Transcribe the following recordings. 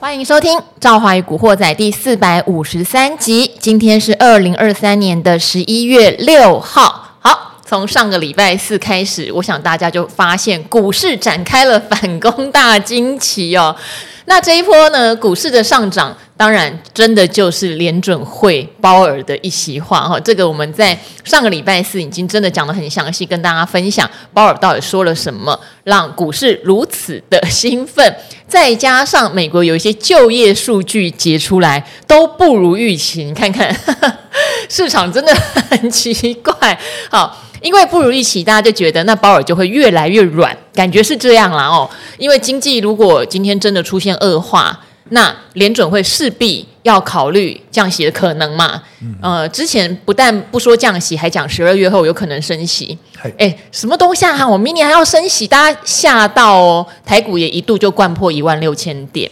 欢迎收听《赵华与古惑仔》第四百五十三集。今天是二零二三年的十一月六号。好，从上个礼拜四开始，我想大家就发现股市展开了反攻大惊奇哦。那这一波呢，股市的上涨，当然真的就是联准会鲍尔的一席话哈。这个我们在上个礼拜四已经真的讲得很详细，跟大家分享鲍尔到底说了什么，让股市如此的兴奋。再加上美国有一些就业数据结出来，都不如预期。你看看，呵呵，市场真的很奇怪。好。因为不如预期，大家就觉得那鲍尔就会越来越软，感觉是这样啦哦。因为经济如果今天真的出现恶化，那联准会势必要考虑降息的可能嘛。呃，之前不但不说降息，还讲十二月后有可能升息。哎，什么东西啊？我明年还要升息，大家吓到哦。台股也一度就掼破一万六千点。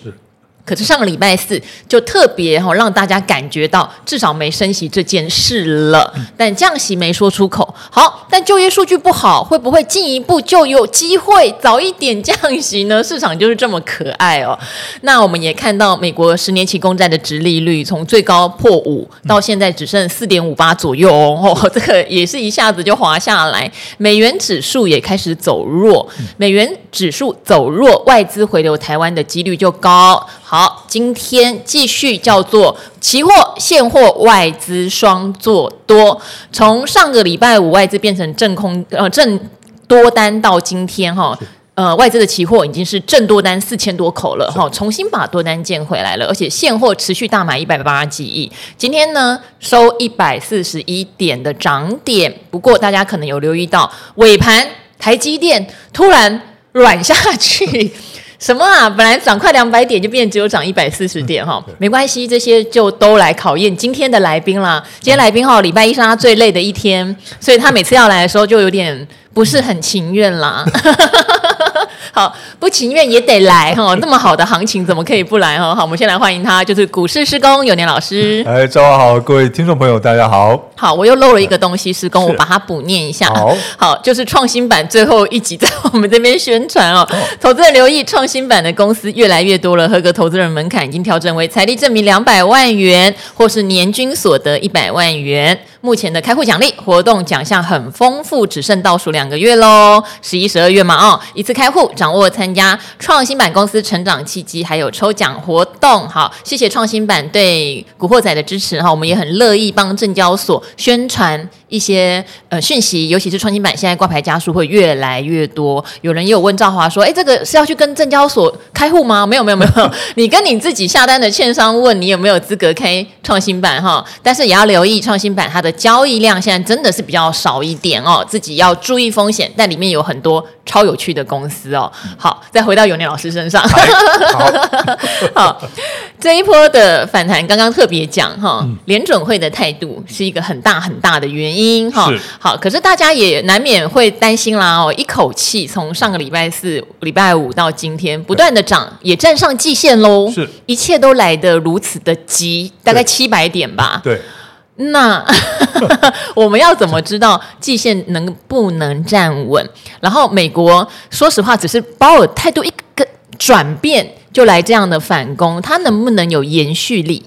可是上个礼拜四就特别哈，让大家感觉到至少没升息这件事了，但降息没说出口。好，但就业数据不好，会不会进一步就有机会早一点降息呢？市场就是这么可爱哦。那我们也看到美国十年期公债的殖利率从最高破五，到现在只剩四点五八左右哦，哦，这个也是一下子就滑下来。美元指数也开始走弱，美元指数走弱，外资回流台湾的几率就高。好，今天继续叫做期货、现货、外资双做多。从上个礼拜五外资变成正空呃正多单到今天哈，呃外资的期货已经是正多单四千多口了哈，重新把多单建回来了，而且现货持续大买一百八十几亿。今天呢收一百四十一点的涨点，不过大家可能有留意到尾盘台积电突然软下去。什么啊？本来涨快两百点，就变只有涨一百四十点哈，没关系，这些就都来考验今天的来宾啦。今天来宾哈，礼拜一是他最累的一天，所以他每次要来的时候就有点不是很情愿啦。好，不情愿也得来哈，那么好的行情怎么可以不来哈？好，我们先来欢迎他，就是股市施工永年老师。哎，早上好，各位听众朋友，大家好。好，我又漏了一个东西，施工，我把它补念一下。好，好，就是创新版最后一集在我们这边宣传哦。投资人留意，创新版的公司越来越多了，合格投资人门槛已经调整为财力证明两百万元，或是年均所得一百万元。目前的开户奖励活动奖项很丰富，只剩倒数两个月喽，十一、十二月嘛哦，一次开户，掌握参加创新版公司成长契机，还有抽奖活动。好，谢谢创新版对古惑仔的支持哈，我们也很乐意帮证交所宣传一些呃讯息，尤其是创新板现在挂牌家数会越来越多。有人也有问赵华说，哎，这个是要去跟证交所开户吗？没有没有没有，你跟你自己下单的券商问你有没有资格开创新板哈，但是也要留意创新板它的。交易量现在真的是比较少一点哦，自己要注意风险，但里面有很多超有趣的公司哦。好，再回到永年老师身上。好，好，这一波的反弹，刚刚特别讲哈，联准会的态度是一个很大很大的原因哈。好，可是大家也难免会担心啦哦，一口气从上个礼拜四、礼拜五到今天不断的涨，也站上季线喽。是，一切都来得如此的急，大概七百点吧。对。那 我们要怎么知道季线能不能站稳？然后美国说实话，只是鲍尔态度一个转变就来这样的反攻，它能不能有延续力？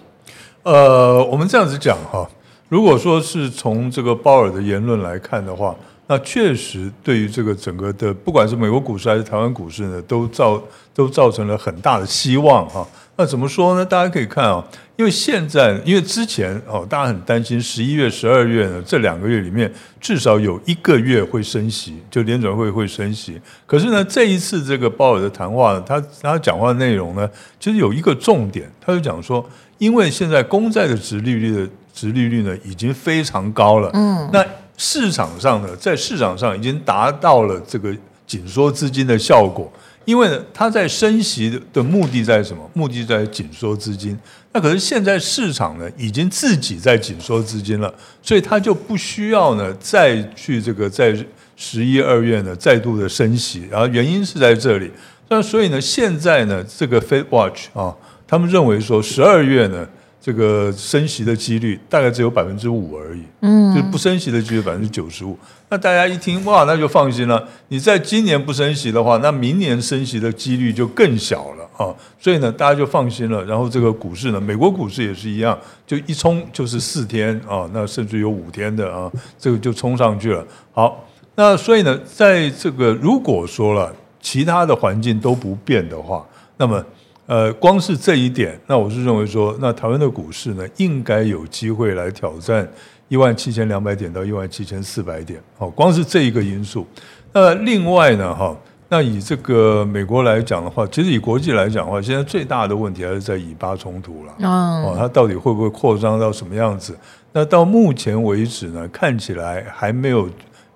呃，我们这样子讲哈，如果说是从这个鲍尔的言论来看的话，那确实对于这个整个的，不管是美国股市还是台湾股市呢，都造都造成了很大的希望哈。那怎么说呢？大家可以看啊，因为现在，因为之前哦，大家很担心十一月、十二月呢，这两个月里面至少有一个月会升息，就联准会会升息。可是呢，这一次这个鲍尔的谈话呢，他他讲话的内容呢，其实有一个重点，他就讲说，因为现在公债的殖利率的殖利率呢已经非常高了，嗯，那市场上呢，在市场上已经达到了这个紧缩资金的效果。因为呢，它在升息的目的在什么？目的在紧缩资金。那可是现在市场呢，已经自己在紧缩资金了，所以它就不需要呢再去这个在十一二月呢再度的升息。然后原因是在这里。那所以呢，现在呢，这个 Fed Watch 啊，他们认为说十二月呢，这个升息的几率大概只有百分之五而已，嗯，就是不升息的几率百分之九十五。那大家一听哇，那就放心了。你在今年不升息的话，那明年升息的几率就更小了啊。所以呢，大家就放心了。然后这个股市呢，美国股市也是一样，就一冲就是四天啊，那甚至有五天的啊，这个就冲上去了。好，那所以呢，在这个如果说了其他的环境都不变的话，那么。呃，光是这一点，那我是认为说，那台湾的股市呢，应该有机会来挑战一万七千两百点到一万七千四百点。好，光是这一个因素。那另外呢，哈，那以这个美国来讲的话，其实以国际来讲的话，现在最大的问题还是在以巴冲突了。哦，它到底会不会扩张到什么样子？那到目前为止呢，看起来还没有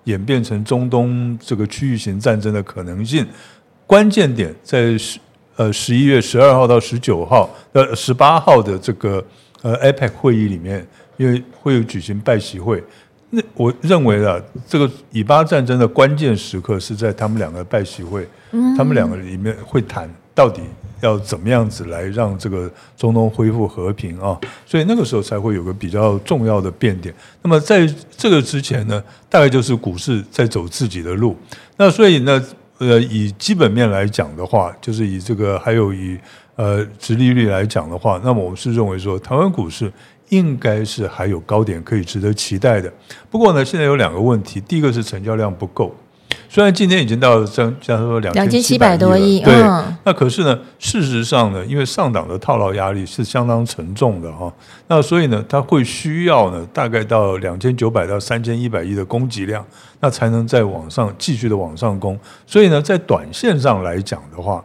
演变成中东这个区域型战争的可能性。关键点在呃，十一月十二号到十九号，呃，十八号的这个呃 APEC 会议里面，因为会有举行拜习会，那我认为啊，这个以巴战争的关键时刻是在他们两个拜习会，他们两个里面会谈到底要怎么样子来让这个中东恢复和平啊，所以那个时候才会有个比较重要的变点。那么在这个之前呢，大概就是股市在走自己的路，那所以呢。呃，以基本面来讲的话，就是以这个还有以呃殖利率来讲的话，那么我们是认为说，台湾股市应该是还有高点可以值得期待的。不过呢，现在有两个问题，第一个是成交量不够。虽然今天已经到了将将说两千七百多亿，对，那可是呢，事实上呢，因为上档的套牢压力是相当沉重的哈，那所以呢，它会需要呢，大概到两千九百到三千一百亿的供给量，那才能再往上继续的往上攻。所以呢，在短线上来讲的话，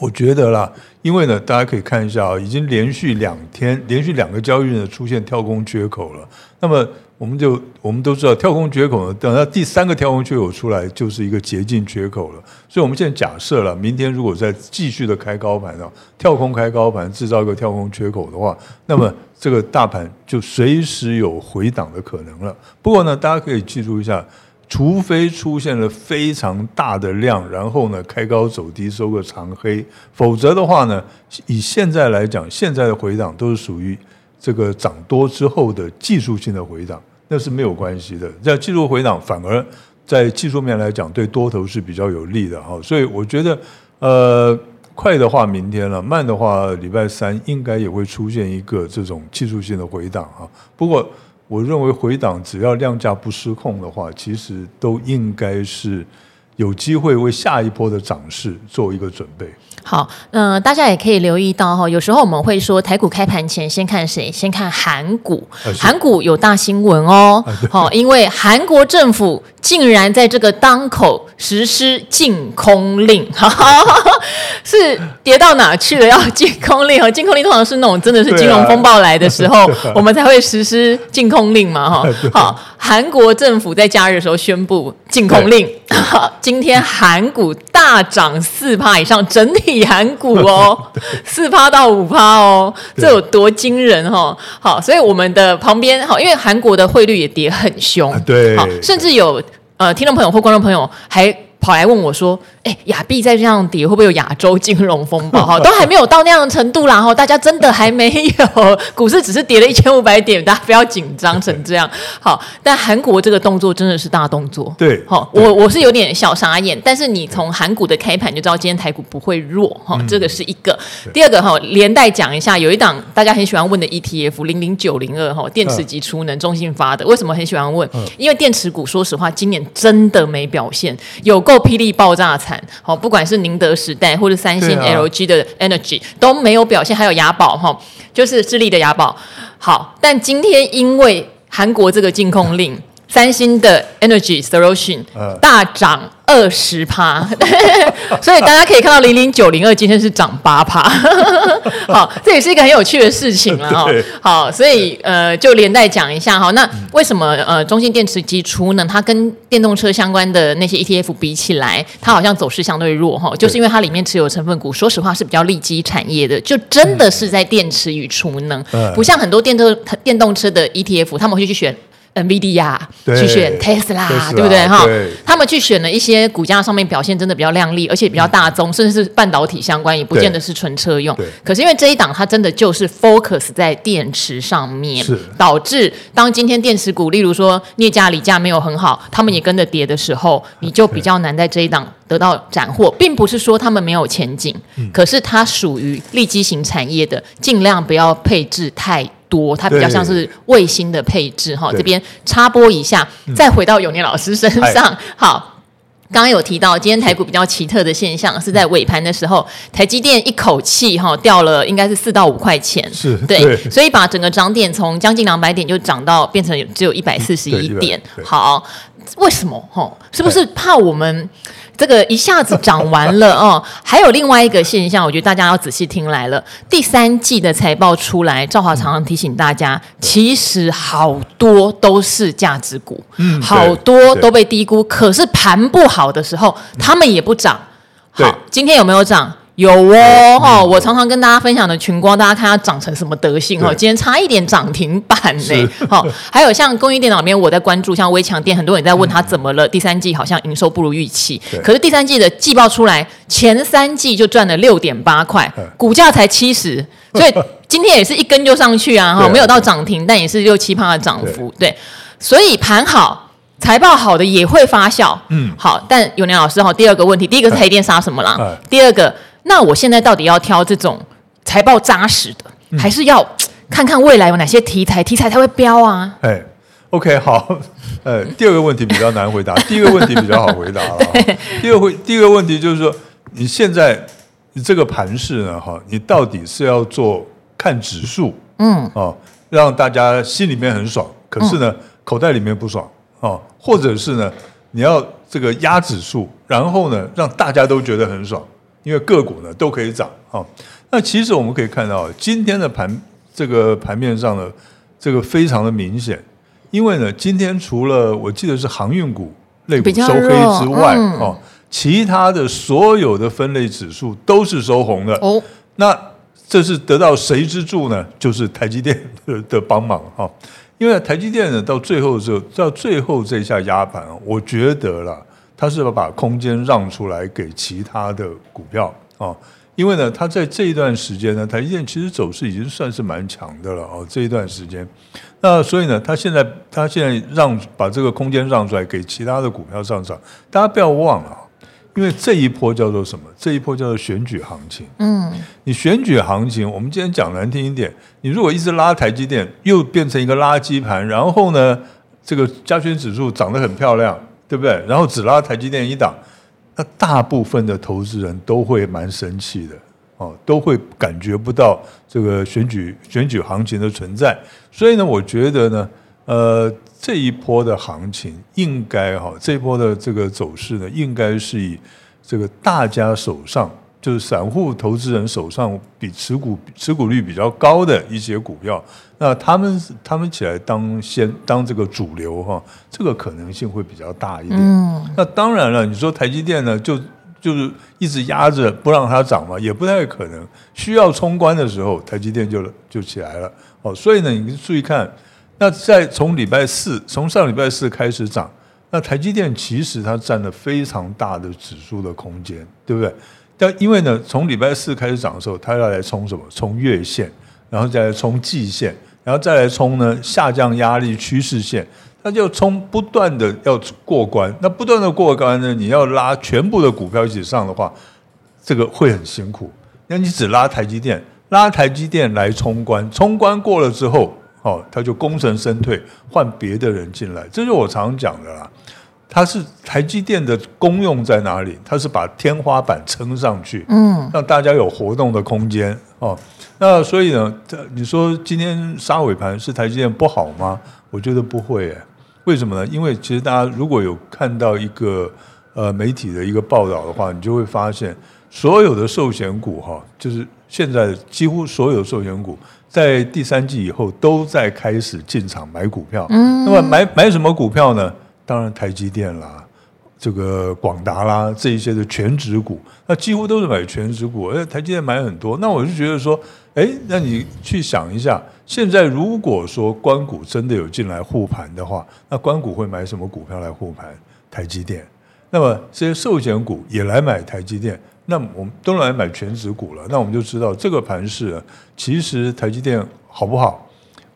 我觉得啦，因为呢，大家可以看一下啊，已经连续两天，连续两个交易日呢出现跳空缺口了，那么。我们就我们都知道，跳空缺口呢，等到第三个跳空缺口出来，就是一个捷径缺口了。所以，我们现在假设了，明天如果再继续的开高盘啊，跳空开高盘，制造一个跳空缺口的话，那么这个大盘就随时有回档的可能了。不过呢，大家可以记住一下，除非出现了非常大的量，然后呢开高走低收个长黑，否则的话呢，以现在来讲，现在的回档都是属于。这个涨多之后的技术性的回档，那是没有关系的。这样技术回档反而在技术面来讲，对多头是比较有利的哈。所以我觉得，呃，快的话明天了，慢的话礼拜三应该也会出现一个这种技术性的回档哈。不过我认为回档只要量价不失控的话，其实都应该是有机会为下一波的涨势做一个准备。好，嗯、呃，大家也可以留意到哈，有时候我们会说台股开盘前先看谁？先看韩股，韩股有大新闻哦。好，因为韩国政府竟然在这个当口实施禁空令，哈哈哈，是跌到哪去了？要禁空令？禁空令通常是那种真的是金融风暴来的时候，我们才会实施禁空令嘛，哈。好，韩国政府在假日的时候宣布禁空令，今天韩股大涨四趴以上，整体。韩股哦，四趴到五趴哦，这有多惊人哈、哦？好，所以我们的旁边好，因为韩国的汇率也跌很凶，对，好，甚至有呃听众朋友或观众朋友还。跑来问我说：“哎，亚币再这样跌，会不会有亚洲金融风暴？哈，都还没有到那样的程度啦。哈，大家真的还没有，股市只是跌了一千五百点，大家不要紧张成这样。好，但韩国这个动作真的是大动作。对，好，我我是有点小傻眼，但是你从韩股的开盘就知道，今天台股不会弱。哈，这个是一个。第二个哈，连带讲一下，有一档大家很喜欢问的 ETF 零零九零二哈，电池级储能中信发的，为什么很喜欢问？因为电池股说实话，今年真的没表现，有够。霹雳爆炸惨，好，不管是宁德时代或者三星、LG 的 Energy 都没有表现，还有雅宝哈，就是智利的雅宝。好，但今天因为韩国这个禁控令，三星的 Energy Solution 大涨。二十趴，所以大家可以看到零零九零二今天是涨八趴，好，这也是一个很有趣的事情了 哈。好，所以呃，就连带讲一下哈。那为什么呃，中性电池级储能它跟电动车相关的那些 ETF 比起来，它好像走势相对弱哈？就是因为它里面持有成分股，说实话是比较利基产业的，就真的是在电池与储能，不像很多电动电动车的 ETF，他们会去选。NVIDIA 去选 Tesla，, 对不对？哈？他们去选了一些股价上面表现真的比较亮丽，而且比较大宗，嗯、甚至是半导体相关，也不见得是纯车用。可是因为这一档它真的就是 focus 在电池上面，是。导致当今天电池股，例如说镍价、锂价没有很好，他们也跟着跌的时候，你就比较难在这一档得到斩获，并不是说他们没有前景，嗯、可是它属于利基型产业的，尽量不要配置太多，它比较像是卫星的配置哈。这边插播一下，嗯、再回到永年老师身上，好。刚刚有提到，今天台股比较奇特的现象是在尾盘的时候，台积电一口气哈掉了，应该是四到五块钱，是对，对，所以把整个涨点从将近两百点就涨到变成只有一百四十一点。好，为什么？哈，是不是怕我们？这个一下子涨完了哦，还有另外一个现象，我觉得大家要仔细听来了。第三季的财报出来，赵华常常提醒大家，其实好多都是价值股，嗯，好多都被低估。可是盘不好的时候，他们也不涨。好，今天有没有涨？有哦，哈、嗯！我常常跟大家分享的群光，大家看它长成什么德性哦。今天差一点涨停板呢，好。还有像工业电脑里面，我在关注，像微强电，很多人在问他怎么了。嗯、第三季好像营收不如预期，可是第三季的季报出来，前三季就赚了六点八块，股价才七十，所以今天也是一根就上去啊，哈，没有到涨停，但也是六七趴的涨幅，对。所以盘好，财报好的也会发酵，嗯，好。但永年老师哈，第二个问题，第一个是台电杀什么啦？第二个。那我现在到底要挑这种财报扎实的，嗯、还是要看看未来有哪些题材，题材才会飙啊？哎，OK，好，呃，第二个问题比较难回答，第一个问题比较好回答了。第二个第二个问题就是说，你现在你这个盘势呢，哈，你到底是要做看指数，嗯，哦，让大家心里面很爽，可是呢，嗯、口袋里面不爽，哦，或者是呢，你要这个压指数，然后呢，让大家都觉得很爽。因为个股呢都可以涨啊，那其实我们可以看到今天的盘这个盘面上呢，这个非常的明显。因为呢，今天除了我记得是航运股类股收黑之外，哦，其他的所有的分类指数都是收红的。哦，那这是得到谁之助呢？就是台积电的的帮忙哈。因为台积电呢，到最后的时候，到最后这一下压盘，我觉得啦。他是要把空间让出来给其他的股票啊，因为呢，他在这一段时间呢，台积电其实走势已经算是蛮强的了哦。这一段时间，那所以呢，他现在他现在让把这个空间让出来给其他的股票上涨，大家不要忘了，因为这一波叫做什么？这一波叫做选举行情。嗯，你选举行情，我们今天讲难听一点，你如果一直拉台积电，又变成一个垃圾盘，然后呢，这个加权指数涨得很漂亮。对不对？然后只拉台积电一档，那大部分的投资人都会蛮生气的哦，都会感觉不到这个选举选举行情的存在。所以呢，我觉得呢，呃，这一波的行情应该哈，这一波的这个走势呢，应该是以这个大家手上。就是散户投资人手上比持股持股率比较高的一些股票，那他们他们起来当先当这个主流哈，这个可能性会比较大一点。嗯，那当然了，你说台积电呢，就就是一直压着不让它涨嘛，也不太可能。需要冲关的时候，台积电就就起来了。哦，所以呢，你注意看，那在从礼拜四，从上礼拜四开始涨，那台积电其实它占了非常大的指数的空间，对不对？但因为呢，从礼拜四开始涨的时候，它要来冲什么？冲月线，然后再来冲季线，然后再来冲呢下降压力趋势线，它就冲不断的要过关。那不断的过关呢，你要拉全部的股票一起上的话，这个会很辛苦。那你只拉台积电，拉台积电来冲关，冲关过了之后，哦，它就功成身退，换别的人进来。这是我常讲的啦。它是台积电的功用在哪里？它是把天花板撑上去，嗯，让大家有活动的空间哦。那所以呢，你说今天杀尾盘是台积电不好吗？我觉得不会诶。为什么呢？因为其实大家如果有看到一个呃媒体的一个报道的话，你就会发现所有的寿险股哈，就是现在几乎所有寿险股在第三季以后都在开始进场买股票。嗯，那么买买什么股票呢？当然，台积电啦，这个广达啦这一些的全值股，那几乎都是买全值股，而且台积电买很多。那我就觉得说，哎，那你去想一下，现在如果说关谷真的有进来护盘的话，那关谷会买什么股票来护盘？台积电。那么这些寿险股也来买台积电，那我们都来买全值股了。那我们就知道这个盘势，其实台积电好不好？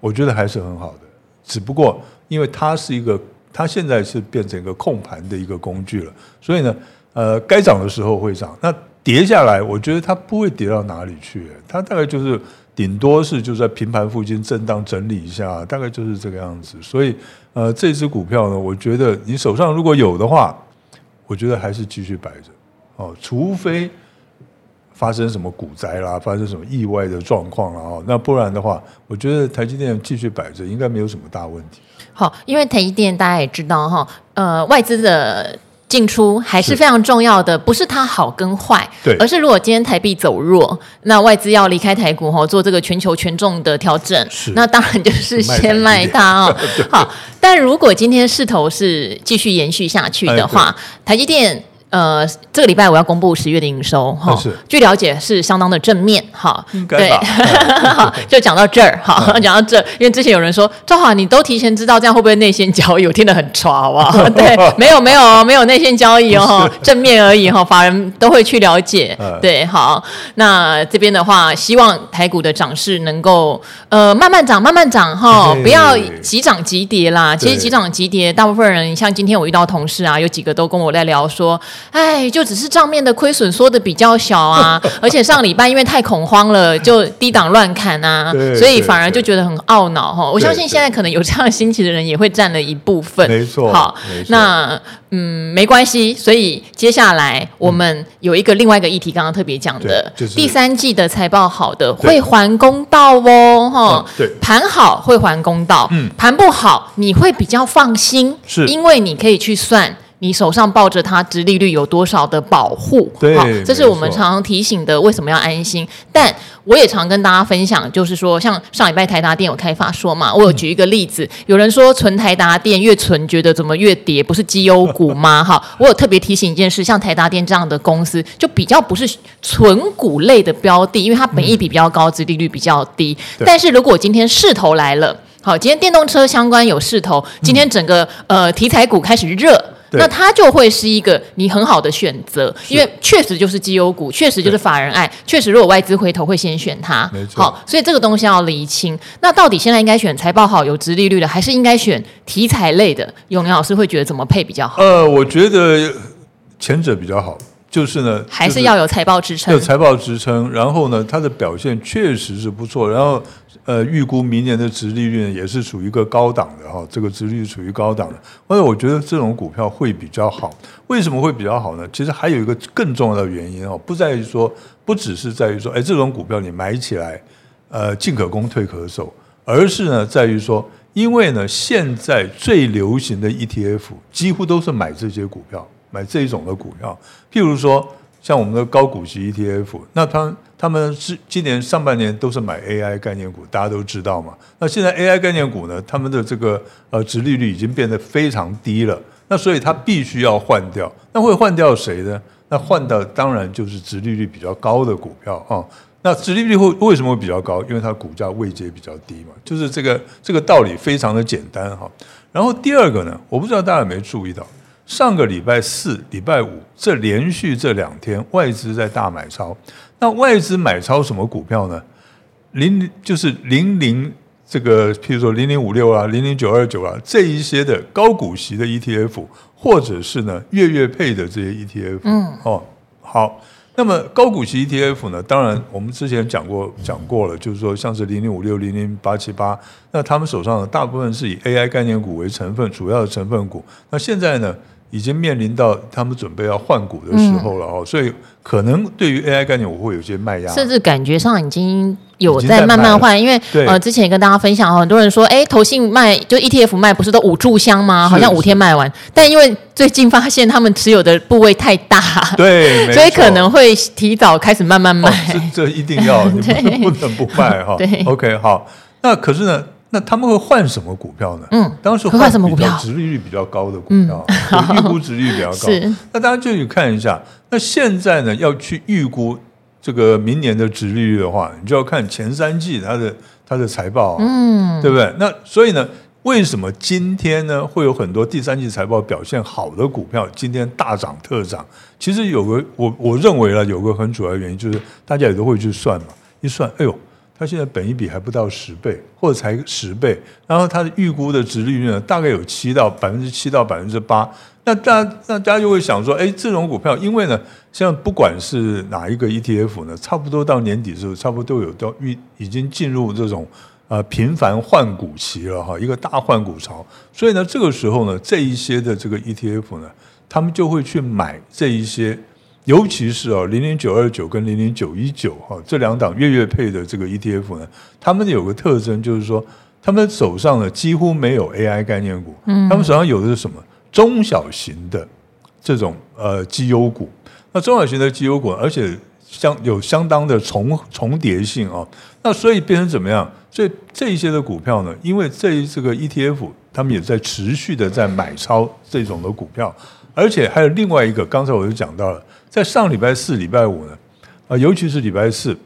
我觉得还是很好的，只不过因为它是一个。它现在是变成一个控盘的一个工具了，所以呢，呃，该涨的时候会涨，那跌下来，我觉得它不会跌到哪里去，它大概就是顶多是就在平盘附近震荡整理一下，大概就是这个样子。所以，呃，这只股票呢，我觉得你手上如果有的话，我觉得还是继续摆着。哦，除非发生什么股灾啦，发生什么意外的状况了哦，那不然的话，我觉得台积电继续摆着应该没有什么大问题。好，因为台积电大家也知道哈，呃，外资的进出还是非常重要的，是不是它好跟坏，对，而是如果今天台币走弱，那外资要离开台股哈，做这个全球权重的调整，是，那当然就是先卖它 哦。好，但如果今天势头是继续延续下去的话，哎、台积电。呃，这个礼拜我要公布十月的营收哈，据了解是相当的正面哈，对，好，就讲到这儿哈，讲到这儿，因为之前有人说周华，你都提前知道，这样会不会内线交易？我听得很差好不好？对，没有没有没有内线交易哦，正面而已哈，法人都会去了解，对，好，那这边的话，希望台股的涨势能够呃慢慢涨，慢慢涨哈，不要急涨急跌啦。其实急涨急跌，大部分人像今天我遇到同事啊，有几个都跟我在聊说。哎，就只是账面的亏损缩的比较小啊，而且上礼拜因为太恐慌了，就低档乱砍啊，所以反而就觉得很懊恼哈。我相信现在可能有这样心情的人也会占了一部分。没错，好，那嗯没关系。所以接下来我们有一个另外一个议题，刚刚特别讲的，就是第三季的财报好的会还公道哦，哈，对，盘好会还公道，嗯，盘不好你会比较放心，是因为你可以去算。你手上抱着它，殖利率有多少的保护？对，好，这是我们常常提醒的。为什么要安心？但我也常跟大家分享，就是说，像上礼拜台达电有开发说嘛，我有举一个例子，嗯、有人说存台达电越存觉得怎么越跌，不是绩优股吗？哈，我有特别提醒一件事，像台达电这样的公司，就比较不是存股类的标的，因为它本益比比较高，殖利率比较低。嗯、但是如果今天势头来了，好，今天电动车相关有势头，今天整个、嗯、呃题材股开始热。那它就会是一个你很好的选择，因为确实就是绩优股，确实就是法人爱，确实如果外资回头会先选它。没错。好，所以这个东西要厘清。那到底现在应该选财报好、有殖利率的，还是应该选题材类的？永年老师会觉得怎么配比较好？呃，我觉得前者比较好。就是呢，还是要有财报支撑，有财报支撑，然后呢，它的表现确实是不错，然后呃，预估明年的殖利率呢也是属于一个高档的哈，这个殖利率属于高档的，所以我觉得这种股票会比较好。为什么会比较好呢？其实还有一个更重要的原因哦，不在于说，不只是在于说，哎，这种股票你买起来，呃，进可攻退可守，而是呢，在于说，因为呢，现在最流行的 ETF 几乎都是买这些股票。买这一种的股票，譬如说像我们的高股息 ETF，那它他们是今年上半年都是买 AI 概念股，大家都知道嘛。那现在 AI 概念股呢，他们的这个呃殖利率已经变得非常低了，那所以它必须要换掉。那会换掉谁呢？那换掉当然就是殖利率比较高的股票啊。那殖利率会为什么会比较高？因为它股价位阶比较低嘛，就是这个这个道理非常的简单哈。然后第二个呢，我不知道大家有没有注意到。上个礼拜四、礼拜五这连续这两天，外资在大买超。那外资买超什么股票呢？零就是零零这个，譬如说零零五六啊、零零九二九啊这一些的高股息的 ETF，或者是呢月月配的这些 ETF。嗯。哦，好。那么高股息 ETF 呢？当然我们之前讲过讲过了，就是说像是零零五六、零零八七八，那他们手上的大部分是以 AI 概念股为成分，主要的成分股。那现在呢？已经面临到他们准备要换股的时候了哦，所以可能对于 AI 概念我会有些卖压，甚至感觉上已经有在慢慢换，因为呃之前也跟大家分享，很多人说，哎，投信卖就 ETF 卖不是都五炷香吗？好像五天卖完，但因为最近发现他们持有的部位太大，对，所以可能会提早开始慢慢卖，这这一定要，你不 能不卖哈。对，OK 好，那可是呢？那他们会换什么股票呢？嗯，当时换什么股票？值利率比较高的股票，预估值利率比较高。是，那大家就去看一下。那现在呢，要去预估这个明年的值利率的话，你就要看前三季它的它的财报，嗯，对不对？那所以呢，为什么今天呢会有很多第三季财报表现好的股票今天大涨特涨？其实有个我我认为呢有个很主要的原因，就是大家也都会去算嘛，一算，哎呦，它现在本一比还不到十倍，或者才十倍，然后它的预估的值利率呢，大概有七到百分之七到百分之八，那大家那大家就会想说，哎，这种股票，因为呢，像不管是哪一个 ETF 呢，差不多到年底的时候，差不多都有都预已经进入这种。呃，频繁换股期了哈，一个大换股潮，所以呢，这个时候呢，这一些的这个 ETF 呢，他们就会去买这一些，尤其是哦，零零九二九跟零零九一九哈，这两档月月配的这个 ETF 呢，他们有个特征就是说，他们手上呢几乎没有 AI 概念股，嗯，他们手上有的是什么？中小型的这种呃绩优股，那中小型的绩优股，而且相有相当的重重叠性啊，那所以变成怎么样？所以这一些的股票呢，因为这这个 ETF，他们也在持续的在买超这种的股票，而且还有另外一个，刚才我就讲到了，在上礼拜四、礼拜五呢，啊，尤其是礼拜四，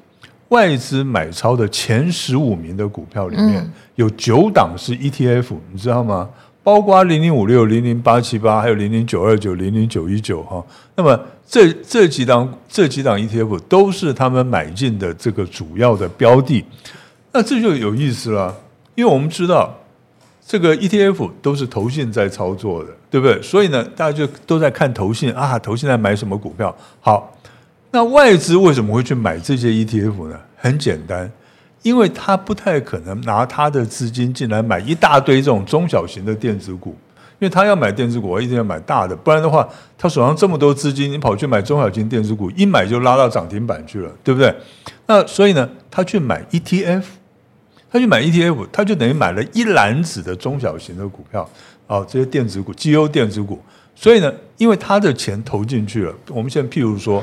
外资买超的前十五名的股票里面，有九档是 ETF，你知道吗？包括零零五六、零零八七八，还有零零九二九、零零九一九哈。那么这这几档这几档 ETF 都是他们买进的这个主要的标的。那这就有意思了，因为我们知道这个 ETF 都是投信在操作的，对不对？所以呢，大家就都在看投信啊，投信在买什么股票？好，那外资为什么会去买这些 ETF 呢？很简单，因为他不太可能拿他的资金进来买一大堆这种中小型的电子股，因为他要买电子股，我一定要买大的，不然的话，他手上这么多资金，你跑去买中小型电子股，一买就拉到涨停板去了，对不对？那所以呢，他去买 ETF。他去买 ETF，他就等于买了一篮子的中小型的股票，哦，这些电子股、绩优电子股。所以呢，因为他的钱投进去了，我们现在譬如说，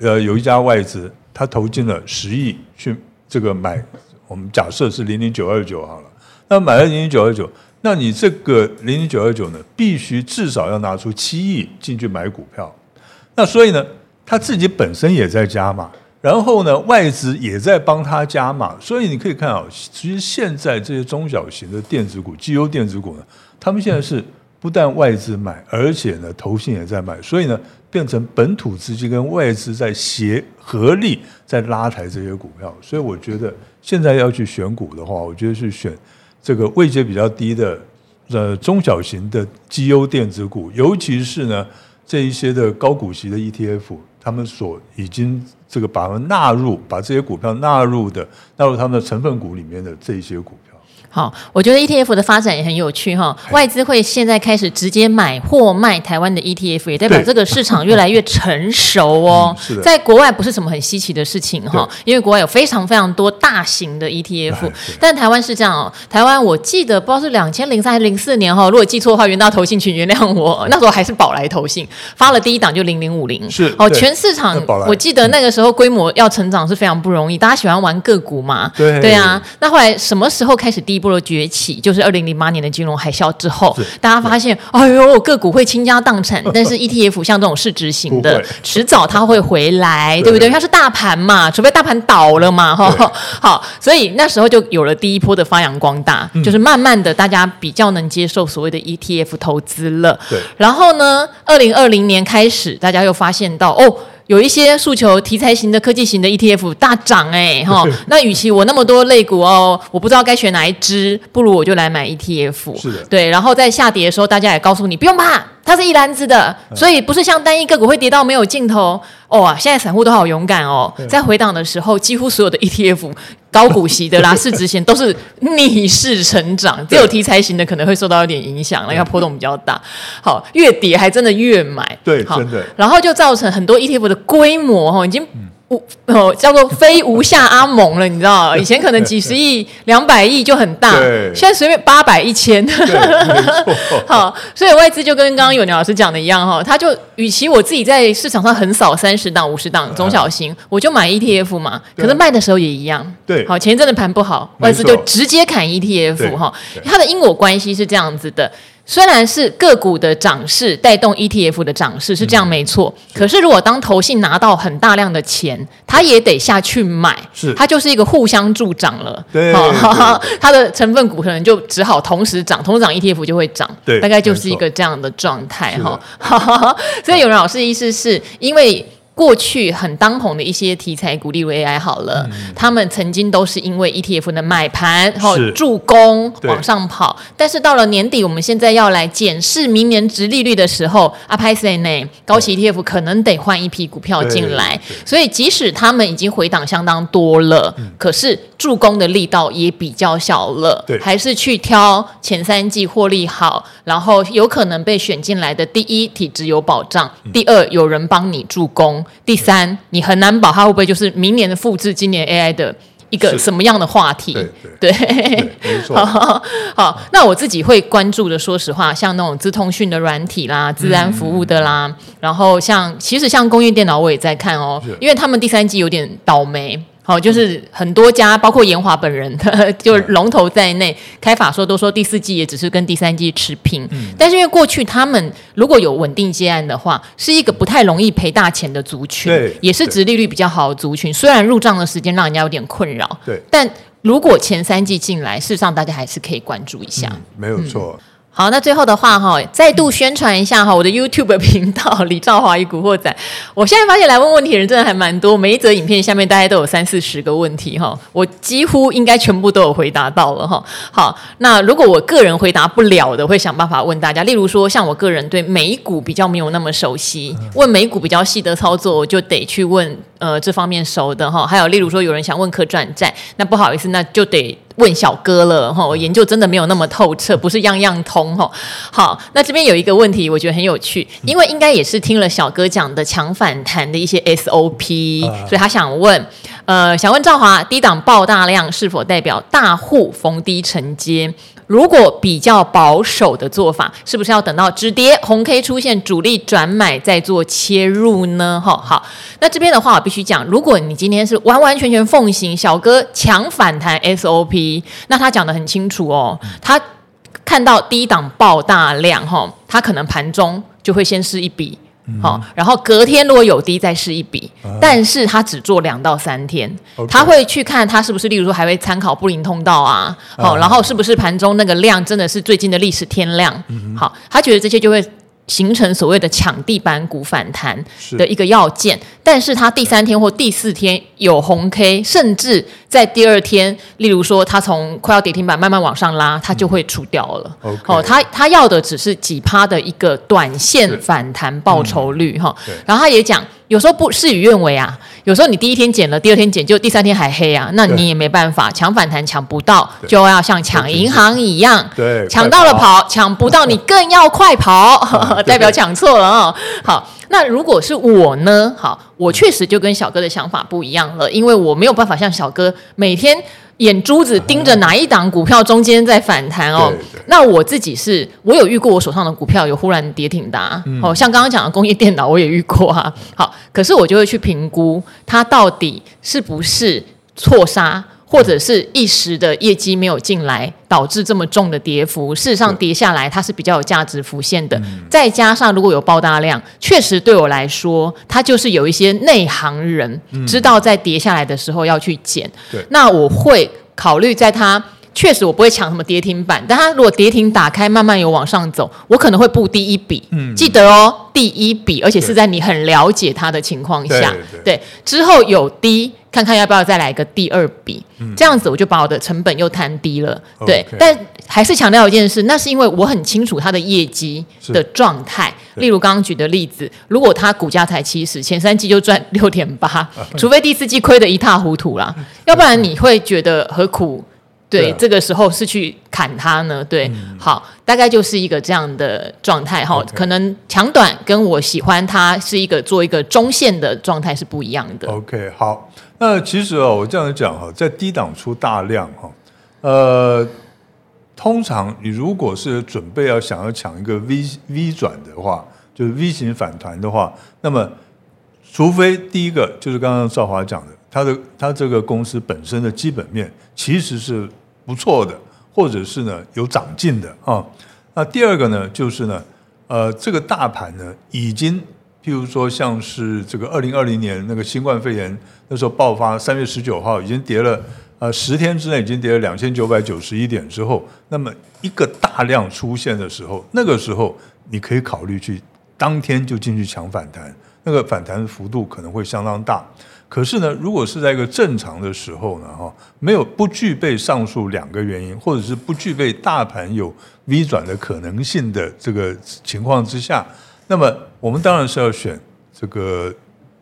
呃，有一家外资，他投进了十亿去这个买，我们假设是零零九二九好了，那买了零零九二九，那你这个零零九二九呢，必须至少要拿出七亿进去买股票，那所以呢，他自己本身也在加码。然后呢，外资也在帮他加码，所以你可以看啊，其实现在这些中小型的电子股、绩优电子股呢，他们现在是不但外资买，而且呢，投信也在买，所以呢，变成本土资金跟外资在协合力在拉抬这些股票。所以我觉得现在要去选股的话，我觉得是选这个位阶比较低的呃中小型的绩优电子股，尤其是呢这一些的高股息的 ETF。他们所已经这个把它们纳入，把这些股票纳入的纳入他们的成分股里面的这一些股票。好，我觉得 ETF 的发展也很有趣哈。外资会现在开始直接买或卖台湾的 ETF，也代表这个市场越来越成熟哦。是，在国外不是什么很稀奇的事情哈，因为国外有非常非常多大型的 ETF，但台湾是这样哦。台湾我记得不知道是两千零三还是零四年哈，如果记错的话，元大投信请原谅我，那时候还是宝来投信发了第一档就零零五零。是哦，全市场我记得那个时候规模要成长是非常不容易，大家喜欢玩个股嘛。对对啊，那后来什么时候开始第一波的崛起，就是二零零八年的金融海啸之后，大家发现，哎呦，个股会倾家荡产，但是 ETF 像这种市值型的，迟早它会回来，对，不对？它是大盘嘛，除非大盘倒了嘛，哈。好，所以那时候就有了第一波的发扬光大，嗯、就是慢慢的大家比较能接受所谓的 ETF 投资了。对。然后呢，二零二零年开始，大家又发现到，哦。有一些诉求题材型的科技型的 ETF 大涨哎 哈，那与其我那么多类股哦，我不知道该选哪一支，不如我就来买 ETF。是的，对，然后在下跌的时候，大家也告诉你不用怕。它是一篮子的，所以不是像单一个股会跌到没有尽头哦。现在散户都好勇敢哦，在回档的时候，几乎所有的 ETF 高股息的啦、市值型都是逆势成长，只有题材型的可能会受到一点影响，因为它波动比较大。好，越跌还真的越买，对，真的。然后就造成很多 ETF 的规模哈，已经无哦，叫做非无下阿蒙了，你知道？以前可能几十亿、两百亿就很大，现在随便八百、一千。好，所以外资就跟刚刚有鸟老师讲的一样哈，他就与其我自己在市场上横扫三十档、五十档中小型，我就买 ETF 嘛。可是卖的时候也一样，对。好，前一阵的盘不好，外资就直接砍 ETF 哈，它的因果关系是这样子的。虽然是个股的涨势带动 ETF 的涨势是这样没错，嗯、可是如果当投信拿到很大量的钱，他也得下去买，是它就是一个互相助长了。对，它 的成分股可能就只好同时涨，同时涨 ETF 就会涨，对，大概就是一个这样的状态哈。所以有人老师的意思是因为。过去很当红的一些题材股，例如 AI 好了，嗯、他们曾经都是因为 ETF 的买盘，然后助攻往上跑。但是到了年底，我们现在要来检视明年值利率的时候，阿拍塞内高息 ETF 可能得换一批股票进来。所以即使他们已经回档相当多了，嗯、可是助攻的力道也比较小了。还是去挑前三季获利好，然后有可能被选进来的。第一，体质有保障；第二，有人帮你助攻。第三，你很难保它会不会就是明年的复制今年 AI 的一个什么样的话题？对，对，对，对，没错。好，好，那我自己会关注的，说实话，像那种资通讯的软体啦、资安服务的啦，嗯、然后像其实像工业电脑，我也在看哦，因为他们第三季有点倒霉。好，就是很多家，包括研华本人的，就龙头在内，开法说都说第四季也只是跟第三季持平。嗯、但是因为过去他们如果有稳定接案的话，是一个不太容易赔大钱的族群，也是值利率比较好的族群。虽然入账的时间让人家有点困扰，对，但如果前三季进来，事实上大家还是可以关注一下。嗯、没有错。嗯好，那最后的话哈，再度宣传一下哈，我的 YouTube 频道李兆华与古惑仔。我现在发现来问问题的人真的还蛮多，每一则影片下面大概都有三四十个问题哈，我几乎应该全部都有回答到了哈。好，那如果我个人回答不了的，会想办法问大家。例如说，像我个人对美股比较没有那么熟悉，问美股比较细的操作，我就得去问呃这方面熟的哈。还有例如说，有人想问可转债，那不好意思，那就得。问小哥了哈，我研究真的没有那么透彻，不是样样通哈。好，那这边有一个问题，我觉得很有趣，因为应该也是听了小哥讲的强反弹的一些 SOP，所以他想问，呃，想问赵华，低档爆大量是否代表大户逢低承接？如果比较保守的做法，是不是要等到止跌红 K 出现主力转买再做切入呢？哈，好，那这边的话我必须讲，如果你今天是完完全全奉行小哥强反弹 SOP，那他讲得很清楚哦，他看到低档爆大量哈，他可能盘中就会先试一笔。好，然后隔天如果有低再试一笔，啊、但是他只做两到三天他会去看他是不是，例如说还会参考布林通道啊，好，然后是不是盘中那个量真的是最近的历史天量，好，他觉得这些就会。形成所谓的抢地板股反弹的一个要件，是但是它第三天或第四天有红 K，甚至在第二天，例如说它从快要跌停板慢慢往上拉，它就会出掉了。嗯、哦，他他要的只是几趴的一个短线反弹报酬率哈。嗯、然后他也讲。有时候不事与愿违啊，有时候你第一天减了，第二天减，就第三天还黑啊，那你也没办法，抢反弹抢不到，就要像抢银行一样，对，抢到了跑，抢不到 你更要快跑，代表抢错了啊。好，那如果是我呢？好，我确实就跟小哥的想法不一样了，因为我没有办法像小哥每天。眼珠子盯着哪一档股票中间在反弹哦，那我自己是，我有遇过我手上的股票有忽然跌停的，啊，嗯、哦，像刚刚讲的工业电脑我也遇过啊。好，可是我就会去评估它到底是不是错杀。或者是一时的业绩没有进来，导致这么重的跌幅。事实上，跌下来它是比较有价值浮现的。嗯、再加上如果有爆大量，确实对我来说，它就是有一些内行人知道在跌下来的时候要去捡。嗯、那我会考虑在它。确实，我不会抢什么跌停板，但它如果跌停打开，慢慢有往上走，我可能会布第一笔。嗯，记得哦，第一笔，而且是在你很了解它的情况下，对，对，对，对，之后有低，看看要不要再来一个第二笔，嗯、这样子我就把我的成本又摊低了。对但还是强调一件事，那是因为我很清楚它的业绩的状态。例如刚刚举的例子，如果它股价才七十，前三季就赚六点八，除非第四季亏得一塌糊涂啦，要不然你会觉得何苦？对，这个时候是去砍它呢？对，嗯、好，大概就是一个这样的状态哈。可能长短跟我喜欢它是一个做一个中线的状态是不一样的。OK，好，那其实哦，我这样讲哈，在低档出大量哈，呃，通常你如果是准备要想要抢一个 V V 转的话，就是 V 型反弹的话，那么除非第一个就是刚刚赵华讲的，他的他这个公司本身的基本面其实是。不错的，或者是呢有长进的啊。那第二个呢，就是呢，呃，这个大盘呢，已经譬如说像是这个二零二零年那个新冠肺炎那时候爆发，三月十九号已经跌了呃十天之内已经跌了两千九百九十一点之后，那么一个大量出现的时候，那个时候你可以考虑去当天就进去抢反弹，那个反弹幅度可能会相当大。可是呢，如果是在一个正常的时候呢，哈，没有不具备上述两个原因，或者是不具备大盘有 V 转的可能性的这个情况之下，那么我们当然是要选这个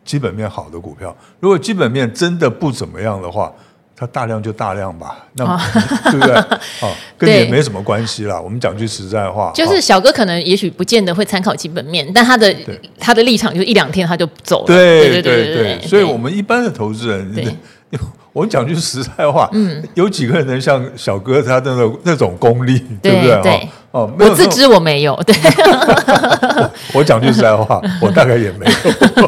基本面好的股票。如果基本面真的不怎么样的话，它大量就大量吧，那么 对不对？哦，跟你也没什么关系啦。我们讲句实在话，就是小哥可能也许不见得会参考基本面，但他的他的立场就一两天他就走了。对对对对，所以我们一般的投资人，我讲句实在话，嗯，有几个人能像小哥他那种那种功力，对不对？对。哦，我自知我没有，对。我讲句实在话，我大概也没有。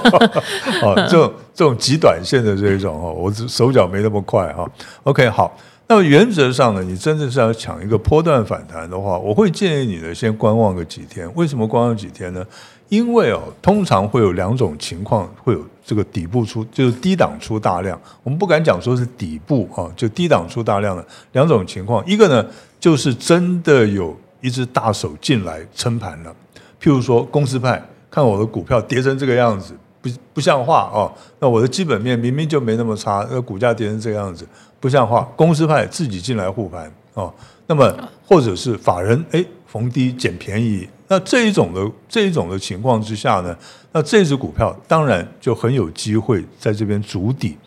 哦，这种这种极短线的这一种哦，我手脚没那么快哈。OK，好，那么原则上呢，你真的是要抢一个波段反弹的话，我会建议你呢先观望个几天。为什么观望几天呢？因为哦，通常会有两种情况会有这个底部出，就是低档出大量。我们不敢讲说是底部啊，就低档出大量的两种情况。一个呢，就是真的有。一只大手进来撑盘了，譬如说公司派看我的股票跌成这个样子，不不像话哦。那我的基本面明明就没那么差，那股价跌成这个样子不像话。公司派自己进来护盘哦，那么或者是法人哎逢低捡便宜，那这一种的这一种的情况之下呢，那这只股票当然就很有机会在这边筑底。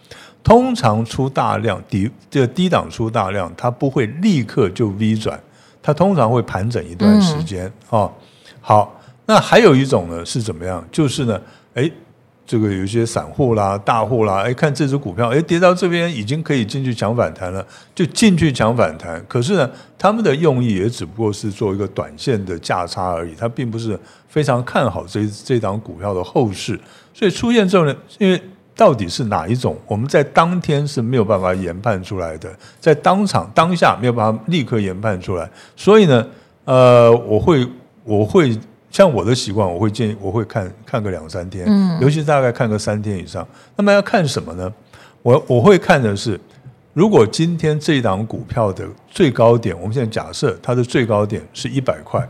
通常出大量底这个低档出大量，它不会立刻就 V 转。它通常会盘整一段时间啊。好，那还有一种呢是怎么样？就是呢，哎，这个有一些散户啦、大户啦，哎，看这只股票，哎，跌到这边已经可以进去抢反弹了，就进去抢反弹。可是呢，他们的用意也只不过是做一个短线的价差而已，他并不是非常看好这这档股票的后市。所以出现这种呢，因为。到底是哪一种？我们在当天是没有办法研判出来的，在当场当下没有办法立刻研判出来。所以呢，呃，我会我会像我的习惯，我会建议我会看看个两三天，嗯，尤其是大概看个三天以上。那么要看什么呢？我我会看的是，如果今天这一档股票的最高点，我们现在假设它的最高点是一百块，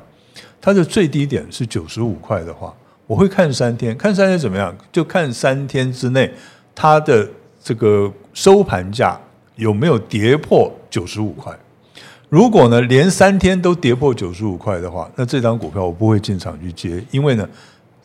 它的最低点是九十五块的话。我会看三天，看三天怎么样？就看三天之内它的这个收盘价有没有跌破九十五块。如果呢，连三天都跌破九十五块的话，那这张股票我不会进场去接，因为呢，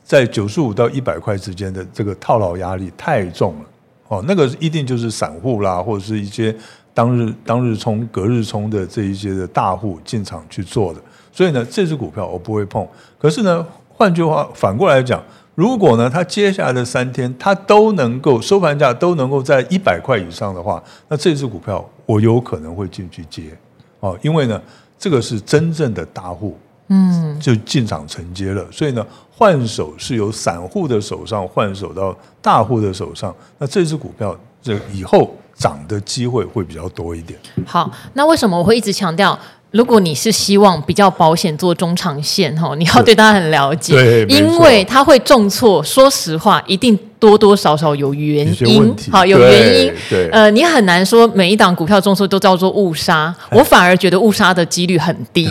在九十五到一百块之间的这个套牢压力太重了。哦，那个一定就是散户啦，或者是一些当日当日冲、隔日冲的这一些的大户进场去做的。所以呢，这支股票我不会碰。可是呢，换句话，反过来讲，如果呢，它接下来的三天它都能够收盘价都能够在一百块以上的话，那这只股票我有可能会进去接哦，因为呢，这个是真正的大户，嗯，就进场承接了，所以呢，换手是由散户的手上换手到大户的手上，那这只股票这以后涨的机会会比较多一点。好，那为什么我会一直强调？如果你是希望比较保险做中长线哈，你要对他很了解，对，因为他会重挫。说实话，一定多多少少有原因，好有原因。对，呃，你很难说每一档股票重挫都叫做误杀。我反而觉得误杀的几率很低，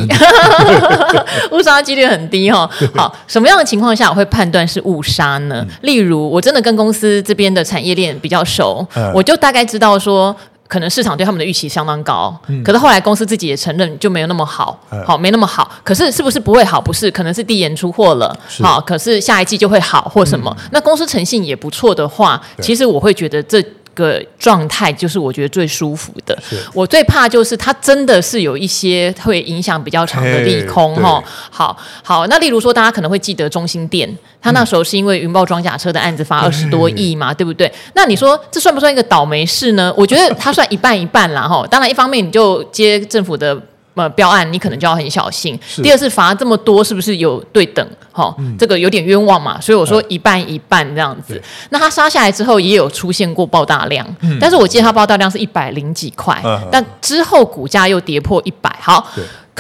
误杀的几率很低哈。好，什么样的情况下我会判断是误杀呢？例如，我真的跟公司这边的产业链比较熟，我就大概知道说。可能市场对他们的预期相当高，嗯、可是后来公司自己也承认就没有那么好，嗯、好没那么好。可是是不是不会好？不是，可能是递延出货了，是好，可是下一季就会好或什么？嗯、那公司诚信也不错的话，其实我会觉得这个状态就是我觉得最舒服的。我最怕就是它真的是有一些会影响比较长的利空哈。好好，那例如说大家可能会记得中心店，它那时候是因为云豹装甲车的案子发二十多亿嘛，对不对？那你说这算不算一个倒霉事呢？我觉得它算一半一半啦哈。当然一方面你就接政府的。呃，标案你可能就要很小心。第二是罚这么多，是不是有对等？哈、嗯，这个有点冤枉嘛。所以我说一半一半这样子。嗯、那他杀下来之后，也有出现过爆大量，嗯、但是我记得他爆大量是一百零几块，嗯、但之后股价又跌破一百。好。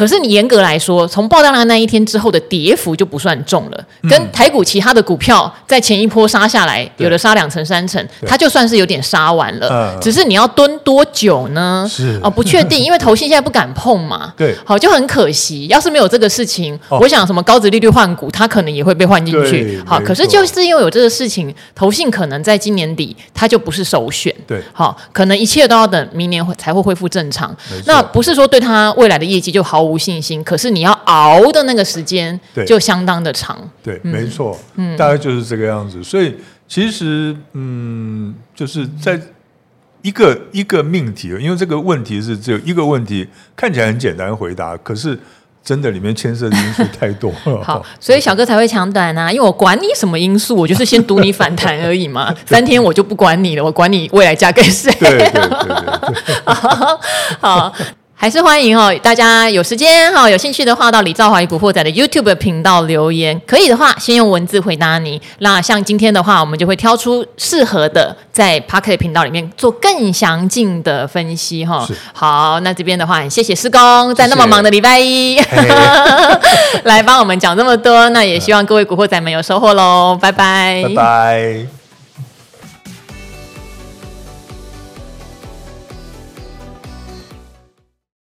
可是你严格来说，从爆炸量那一天之后的跌幅就不算重了，跟台股其他的股票在前一波杀下来，有的杀两成三成，它就算是有点杀完了。只是你要蹲多久呢？是哦，不确定，因为投信现在不敢碰嘛。对，好，就很可惜。要是没有这个事情，我想什么高值利率换股，它可能也会被换进去。好，可是就是因为有这个事情，投信可能在今年底它就不是首选。对，好，可能一切都要等明年才会恢复正常。那不是说对它未来的业绩就毫无。无信心，可是你要熬的那个时间就相当的长。对，对，没错，嗯，大概就是这个样子。所以其实，嗯，就是在一个一个命题，因为这个问题是只有一个问题，看起来很简单回答，可是真的里面牵涉的因素太多了。好，所以小哥才会抢短啊，因为我管你什么因素，我就是先赌你反弹而已嘛。三天我就不管你了，我管你未来嫁给谁。对对对对，对 好。好还是欢迎哦，大家有时间哈，有兴趣的话到李兆华与古惑仔的 YouTube 频道留言，可以的话先用文字回答你。那像今天的话，我们就会挑出适合的，在 Pocket 频道里面做更详尽的分析哈。好，那这边的话，谢谢师公在那么忙的礼拜一 来帮我们讲这么多，那也希望各位古惑仔们有收获喽，拜拜，拜拜。